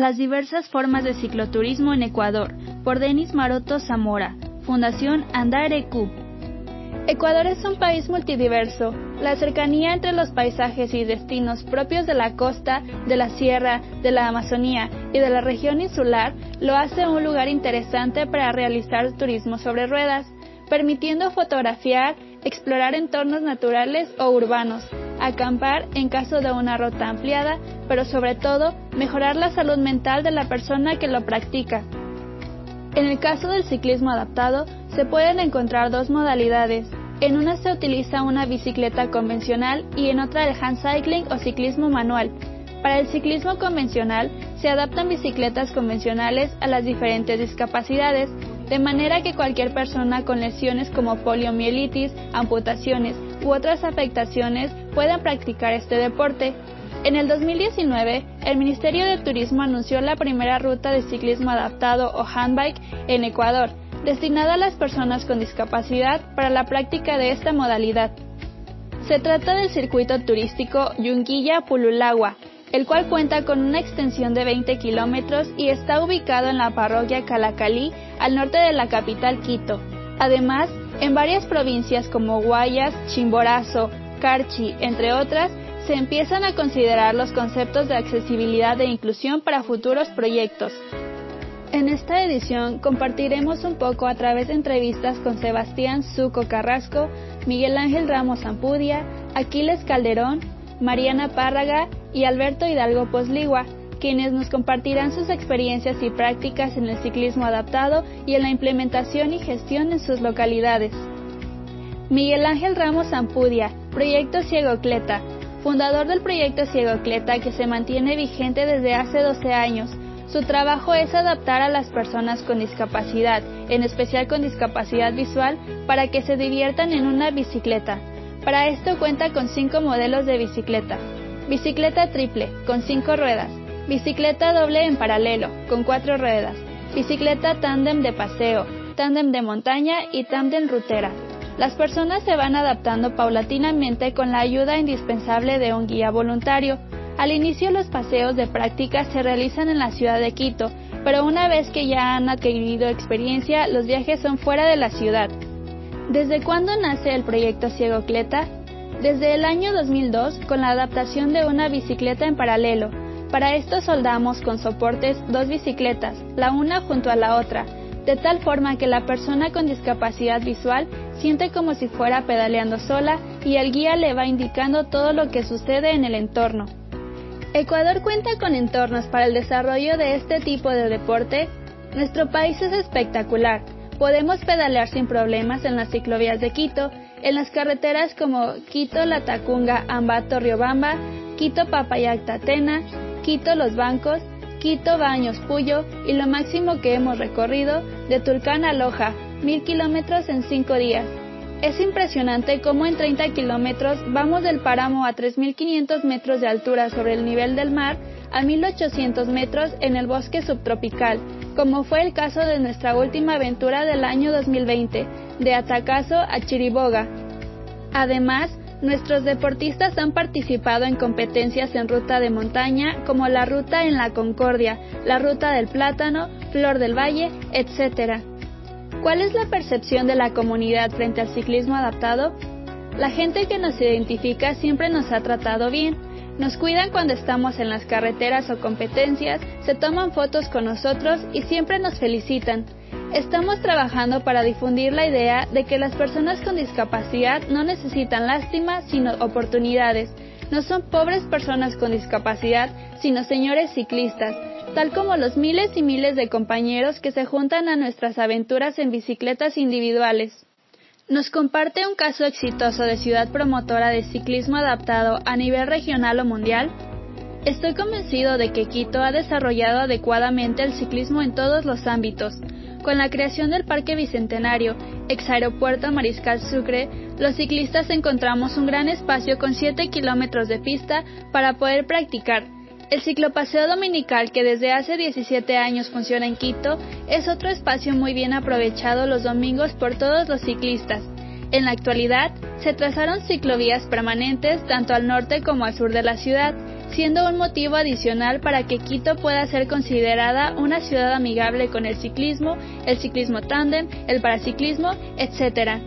Las diversas formas de cicloturismo en Ecuador, por Denis Maroto Zamora, Fundación Andarecu. Ecuador es un país multidiverso. La cercanía entre los paisajes y destinos propios de la costa, de la sierra, de la Amazonía y de la región insular lo hace un lugar interesante para realizar turismo sobre ruedas, permitiendo fotografiar, explorar entornos naturales o urbanos, acampar en caso de una ruta ampliada, pero sobre todo mejorar la salud mental de la persona que lo practica. En el caso del ciclismo adaptado, se pueden encontrar dos modalidades. En una se utiliza una bicicleta convencional y en otra el hand cycling o ciclismo manual. Para el ciclismo convencional se adaptan bicicletas convencionales a las diferentes discapacidades, de manera que cualquier persona con lesiones como poliomielitis, amputaciones u otras afectaciones puedan practicar este deporte. En el 2019, el Ministerio de Turismo anunció la primera ruta de ciclismo adaptado o handbike en Ecuador, destinada a las personas con discapacidad para la práctica de esta modalidad. Se trata del circuito turístico Yunguilla-Pululagua, el cual cuenta con una extensión de 20 kilómetros y está ubicado en la parroquia Calacalí, al norte de la capital Quito. Además, en varias provincias como Guayas, Chimborazo, Carchi, entre otras, se empiezan a considerar los conceptos de accesibilidad e inclusión para futuros proyectos. En esta edición compartiremos un poco a través de entrevistas con Sebastián Zuco Carrasco, Miguel Ángel Ramos Ampudia, Aquiles Calderón, Mariana Párraga y Alberto Hidalgo Posligua, quienes nos compartirán sus experiencias y prácticas en el ciclismo adaptado y en la implementación y gestión en sus localidades. Miguel Ángel Ramos Ampudia, Proyecto Ciego Cleta, fundador del Proyecto Ciego Cleta que se mantiene vigente desde hace 12 años. Su trabajo es adaptar a las personas con discapacidad, en especial con discapacidad visual, para que se diviertan en una bicicleta. Para esto cuenta con cinco modelos de bicicleta. Bicicleta triple, con cinco ruedas. Bicicleta doble en paralelo, con cuatro ruedas. Bicicleta tándem de paseo, tándem de montaña y tándem rutera. Las personas se van adaptando paulatinamente con la ayuda indispensable de un guía voluntario. Al inicio los paseos de práctica se realizan en la ciudad de Quito, pero una vez que ya han adquirido experiencia, los viajes son fuera de la ciudad. ¿Desde cuándo nace el proyecto Ciego Cleta? Desde el año 2002 con la adaptación de una bicicleta en paralelo. Para esto soldamos con soportes dos bicicletas, la una junto a la otra, de tal forma que la persona con discapacidad visual siente como si fuera pedaleando sola y el guía le va indicando todo lo que sucede en el entorno. Ecuador cuenta con entornos para el desarrollo de este tipo de deporte. Nuestro país es espectacular Podemos pedalear sin problemas en las ciclovías de Quito, en las carreteras como Quito Latacunga Ambato Riobamba, Quito Papayac Tatena, Quito Los Bancos, Quito Baños Puyo y lo máximo que hemos recorrido de Tulcán a Loja, mil kilómetros en cinco días. Es impresionante cómo en 30 kilómetros vamos del páramo a 3.500 metros de altura sobre el nivel del mar a 1.800 metros en el bosque subtropical, como fue el caso de nuestra última aventura del año 2020, de Atacazo a Chiriboga. Además, nuestros deportistas han participado en competencias en ruta de montaña como la ruta en la Concordia, la ruta del Plátano, Flor del Valle, etc. ¿Cuál es la percepción de la comunidad frente al ciclismo adaptado? La gente que nos identifica siempre nos ha tratado bien, nos cuidan cuando estamos en las carreteras o competencias, se toman fotos con nosotros y siempre nos felicitan. Estamos trabajando para difundir la idea de que las personas con discapacidad no necesitan lástima, sino oportunidades. No son pobres personas con discapacidad, sino señores ciclistas, tal como los miles y miles de compañeros que se juntan a nuestras aventuras en bicicletas individuales. Nos comparte un caso exitoso de ciudad promotora de ciclismo adaptado a nivel regional o mundial. Estoy convencido de que Quito ha desarrollado adecuadamente el ciclismo en todos los ámbitos. Con la creación del Parque Bicentenario, ex aeropuerto Mariscal Sucre, los ciclistas encontramos un gran espacio con 7 kilómetros de pista para poder practicar el ciclopaseo dominical, que desde hace 17 años funciona en Quito, es otro espacio muy bien aprovechado los domingos por todos los ciclistas. En la actualidad, se trazaron ciclovías permanentes tanto al norte como al sur de la ciudad. Siendo un motivo adicional para que Quito pueda ser considerada una ciudad amigable con el ciclismo, el ciclismo tándem, el paraciclismo, etc.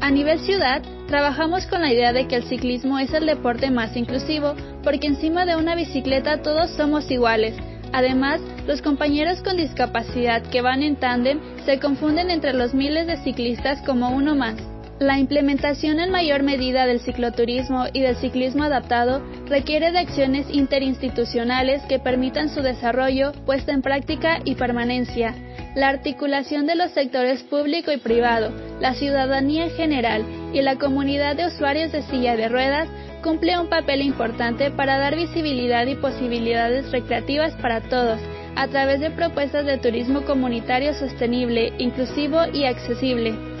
A nivel ciudad, trabajamos con la idea de que el ciclismo es el deporte más inclusivo, porque encima de una bicicleta todos somos iguales. Además, los compañeros con discapacidad que van en tándem se confunden entre los miles de ciclistas como uno más. La implementación en mayor medida del cicloturismo y del ciclismo adaptado requiere de acciones interinstitucionales que permitan su desarrollo, puesta en práctica y permanencia. La articulación de los sectores público y privado, la ciudadanía en general y la comunidad de usuarios de silla de ruedas cumple un papel importante para dar visibilidad y posibilidades recreativas para todos, a través de propuestas de turismo comunitario sostenible, inclusivo y accesible.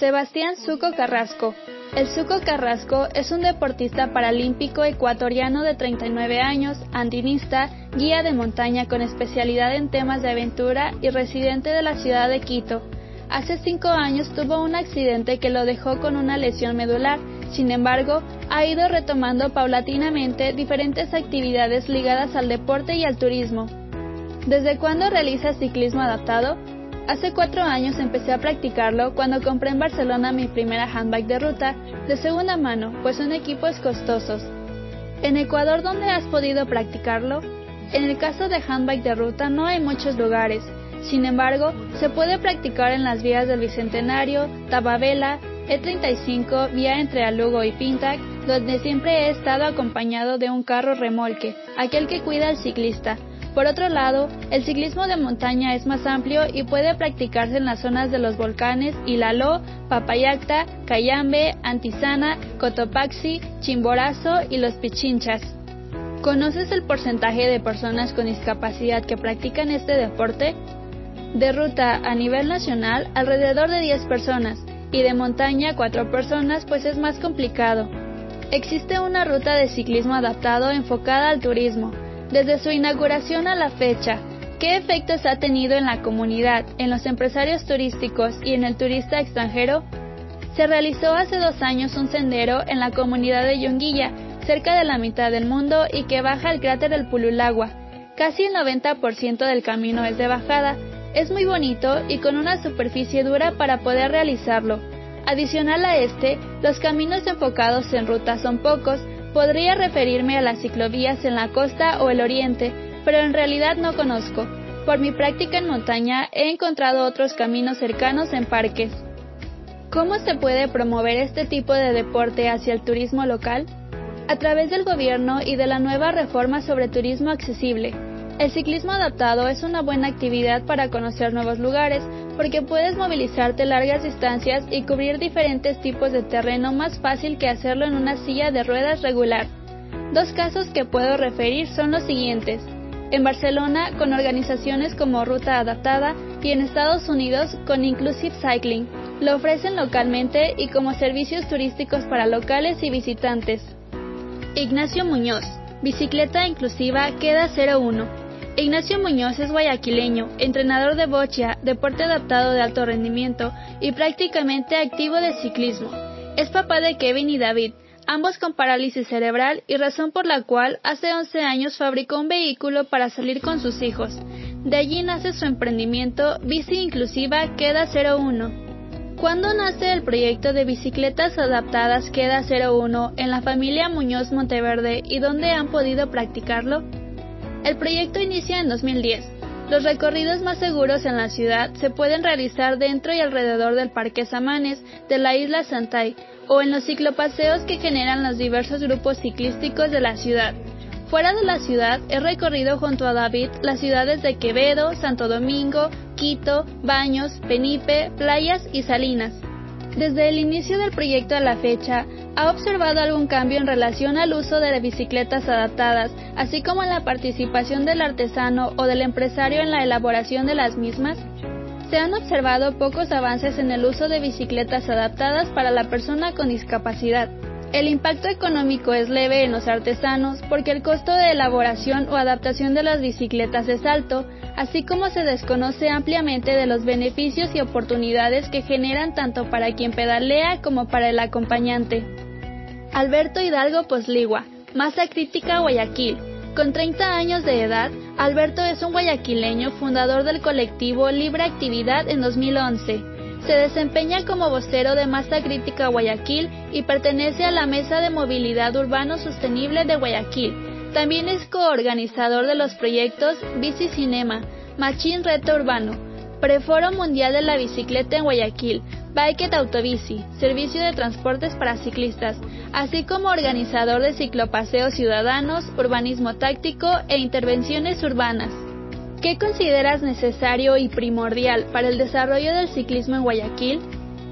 Sebastián Zuco Carrasco. El Zuco Carrasco es un deportista paralímpico ecuatoriano de 39 años, andinista, guía de montaña con especialidad en temas de aventura y residente de la ciudad de Quito. Hace cinco años tuvo un accidente que lo dejó con una lesión medular, sin embargo, ha ido retomando paulatinamente diferentes actividades ligadas al deporte y al turismo. ¿Desde cuándo realiza ciclismo adaptado? Hace cuatro años empecé a practicarlo cuando compré en Barcelona mi primera handbike de ruta de segunda mano, pues son equipos costosos. ¿En Ecuador dónde has podido practicarlo? En el caso de handbike de ruta no hay muchos lugares, sin embargo, se puede practicar en las vías del Bicentenario, Tababela, E35, vía entre Alugo y Pintac, donde siempre he estado acompañado de un carro remolque, aquel que cuida al ciclista, por otro lado, el ciclismo de montaña es más amplio y puede practicarse en las zonas de los volcanes Ilaló, Papayacta, Cayambe, Antisana, Cotopaxi, Chimborazo y los Pichinchas. ¿Conoces el porcentaje de personas con discapacidad que practican este deporte? De ruta a nivel nacional, alrededor de 10 personas, y de montaña 4 personas, pues es más complicado. Existe una ruta de ciclismo adaptado enfocada al turismo, desde su inauguración a la fecha, ¿qué efectos ha tenido en la comunidad, en los empresarios turísticos y en el turista extranjero? Se realizó hace dos años un sendero en la comunidad de Yunguilla, cerca de la mitad del mundo y que baja al cráter del Pululagua. Casi el 90% del camino es de bajada, es muy bonito y con una superficie dura para poder realizarlo. Adicional a este, los caminos enfocados en ruta son pocos, Podría referirme a las ciclovías en la costa o el oriente, pero en realidad no conozco. Por mi práctica en montaña he encontrado otros caminos cercanos en parques. ¿Cómo se puede promover este tipo de deporte hacia el turismo local? A través del gobierno y de la nueva reforma sobre turismo accesible. El ciclismo adaptado es una buena actividad para conocer nuevos lugares, porque puedes movilizarte largas distancias y cubrir diferentes tipos de terreno más fácil que hacerlo en una silla de ruedas regular. Dos casos que puedo referir son los siguientes. En Barcelona con organizaciones como Ruta Adaptada y en Estados Unidos con Inclusive Cycling. Lo ofrecen localmente y como servicios turísticos para locales y visitantes. Ignacio Muñoz. Bicicleta inclusiva queda 01 Ignacio Muñoz es guayaquileño, entrenador de bocha, deporte adaptado de alto rendimiento y prácticamente activo de ciclismo. Es papá de Kevin y David, ambos con parálisis cerebral y razón por la cual hace 11 años fabricó un vehículo para salir con sus hijos. De allí nace su emprendimiento Bici Inclusiva Queda 01. ¿Cuándo nace el proyecto de bicicletas adaptadas Queda 01 en la familia Muñoz Monteverde y dónde han podido practicarlo? El proyecto inicia en 2010. Los recorridos más seguros en la ciudad se pueden realizar dentro y alrededor del Parque Samanes de la isla Santay o en los ciclopaseos que generan los diversos grupos ciclísticos de la ciudad. Fuera de la ciudad, he recorrido junto a David las ciudades de Quevedo, Santo Domingo, Quito, Baños, Penipe, Playas y Salinas. Desde el inicio del proyecto a la fecha, ¿ha observado algún cambio en relación al uso de bicicletas adaptadas, así como en la participación del artesano o del empresario en la elaboración de las mismas? Se han observado pocos avances en el uso de bicicletas adaptadas para la persona con discapacidad. El impacto económico es leve en los artesanos porque el costo de elaboración o adaptación de las bicicletas es alto, así como se desconoce ampliamente de los beneficios y oportunidades que generan tanto para quien pedalea como para el acompañante. Alberto Hidalgo Posligua, Masa Crítica Guayaquil, Con 30 años de edad, Alberto es un guayaquileño fundador del colectivo Libre Actividad en 2011. Se desempeña como vocero de Masa Crítica Guayaquil y pertenece a la Mesa de Movilidad Urbano Sostenible de Guayaquil. También es coorganizador de los proyectos Bici Cinema, Machín Reto Urbano, Preforo Mundial de la Bicicleta en Guayaquil, Bike Autobici, servicio de transportes para ciclistas, así como organizador de ciclopaseos ciudadanos, urbanismo táctico e intervenciones urbanas. ¿Qué consideras necesario y primordial para el desarrollo del ciclismo en Guayaquil?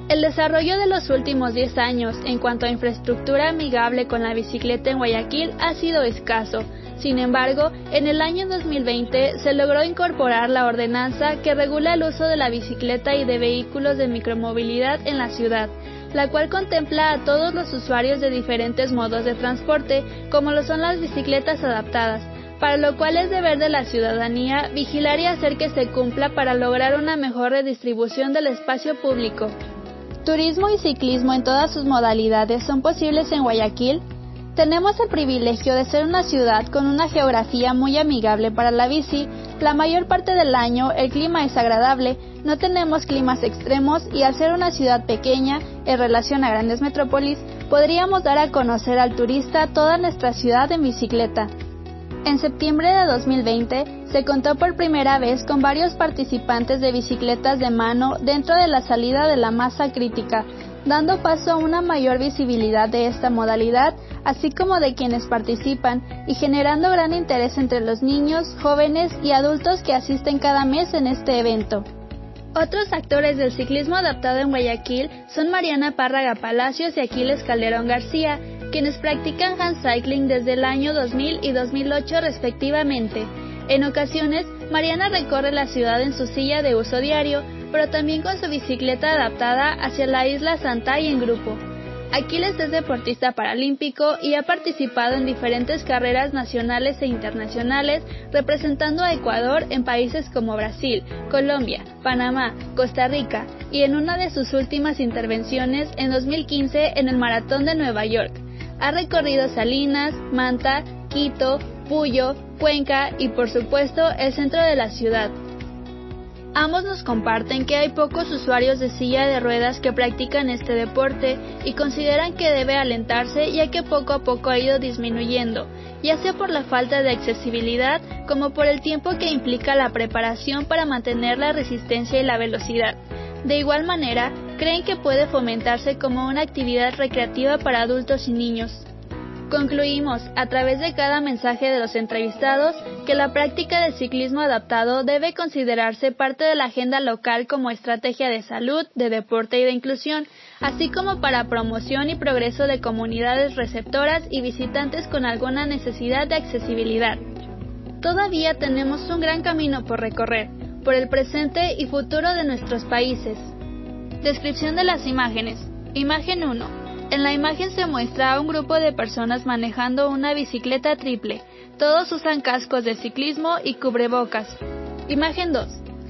El desarrollo de los últimos 10 años en cuanto a infraestructura amigable con la bicicleta en Guayaquil ha sido escaso, sin embargo, en el año 2020 se logró incorporar la ordenanza que regula el uso de la bicicleta y de vehículos de micromovilidad en la ciudad, la cual contempla a todos los usuarios de diferentes modos de transporte, como lo son las bicicletas adaptadas, para lo cual es deber de la ciudadanía vigilar y hacer que se cumpla para lograr una mejor redistribución del espacio público. Turismo y ciclismo en todas sus modalidades son posibles en Guayaquil, tenemos el privilegio de ser una ciudad con una geografía muy amigable para la bici. La mayor parte del año el clima es agradable, no tenemos climas extremos y al ser una ciudad pequeña en relación a grandes metrópolis, podríamos dar a conocer al turista toda nuestra ciudad en bicicleta. En septiembre de 2020 se contó por primera vez con varios participantes de bicicletas de mano dentro de la salida de la masa crítica, dando paso a una mayor visibilidad de esta modalidad, así como de quienes participan, y generando gran interés entre los niños, jóvenes y adultos que asisten cada mes en este evento. Otros actores del ciclismo adaptado en Guayaquil son Mariana Párraga Palacios y Aquiles Calderón García, quienes practican handcycling desde el año 2000 y 2008 respectivamente. En ocasiones, Mariana recorre la ciudad en su silla de uso diario, pero también con su bicicleta adaptada hacia la isla Santa y en grupo. Aquiles es deportista paralímpico y ha participado en diferentes carreras nacionales e internacionales representando a Ecuador en países como Brasil, Colombia, Panamá, Costa Rica y en una de sus últimas intervenciones en 2015 en el Maratón de Nueva York. Ha recorrido Salinas, Manta, Quito, Puyo, Cuenca y por supuesto el centro de la ciudad, Ambos nos comparten que hay pocos usuarios de silla de ruedas que practican este deporte y consideran que debe alentarse ya que poco a poco ha ido disminuyendo, ya sea por la falta de accesibilidad como por el tiempo que implica la preparación para mantener la resistencia y la velocidad. De igual manera, creen que puede fomentarse como una actividad recreativa para adultos y niños. Concluimos, a través de cada mensaje de los entrevistados, que la práctica del ciclismo adaptado debe considerarse parte de la agenda local como estrategia de salud, de deporte y de inclusión, así como para promoción y progreso de comunidades receptoras y visitantes con alguna necesidad de accesibilidad. Todavía tenemos un gran camino por recorrer, por el presente y futuro de nuestros países. Descripción de las imágenes. Imagen 1. En la imagen se muestra a un grupo de personas manejando una bicicleta triple. Todos usan cascos de ciclismo y cubrebocas. Imagen 2.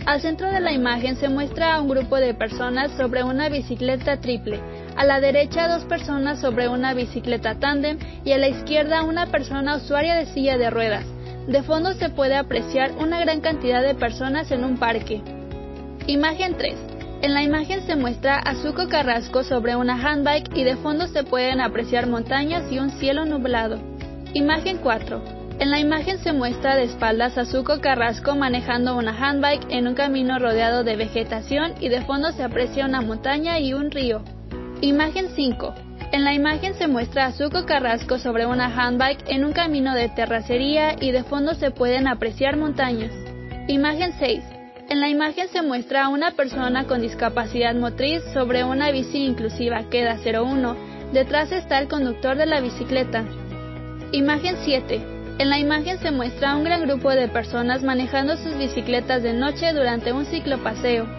Al centro de la imagen se muestra a un grupo de personas sobre una bicicleta triple. A la derecha dos personas sobre una bicicleta tándem y a la izquierda una persona usuaria de silla de ruedas. De fondo se puede apreciar una gran cantidad de personas en un parque. Imagen 3. En la imagen se muestra a Zuko Carrasco sobre una handbike y de fondo se pueden apreciar montañas y un cielo nublado. Imagen 4. En la imagen se muestra de espaldas a Zuko Carrasco manejando una handbike en un camino rodeado de vegetación y de fondo se aprecia una montaña y un río. Imagen 5. En la imagen se muestra a Zuko Carrasco sobre una handbike en un camino de terracería y de fondo se pueden apreciar montañas. Imagen 6. En la imagen se muestra a una persona con discapacidad motriz sobre una bici inclusiva Queda 01. Detrás está el conductor de la bicicleta. Imagen 7. En la imagen se muestra a un gran grupo de personas manejando sus bicicletas de noche durante un ciclopaseo.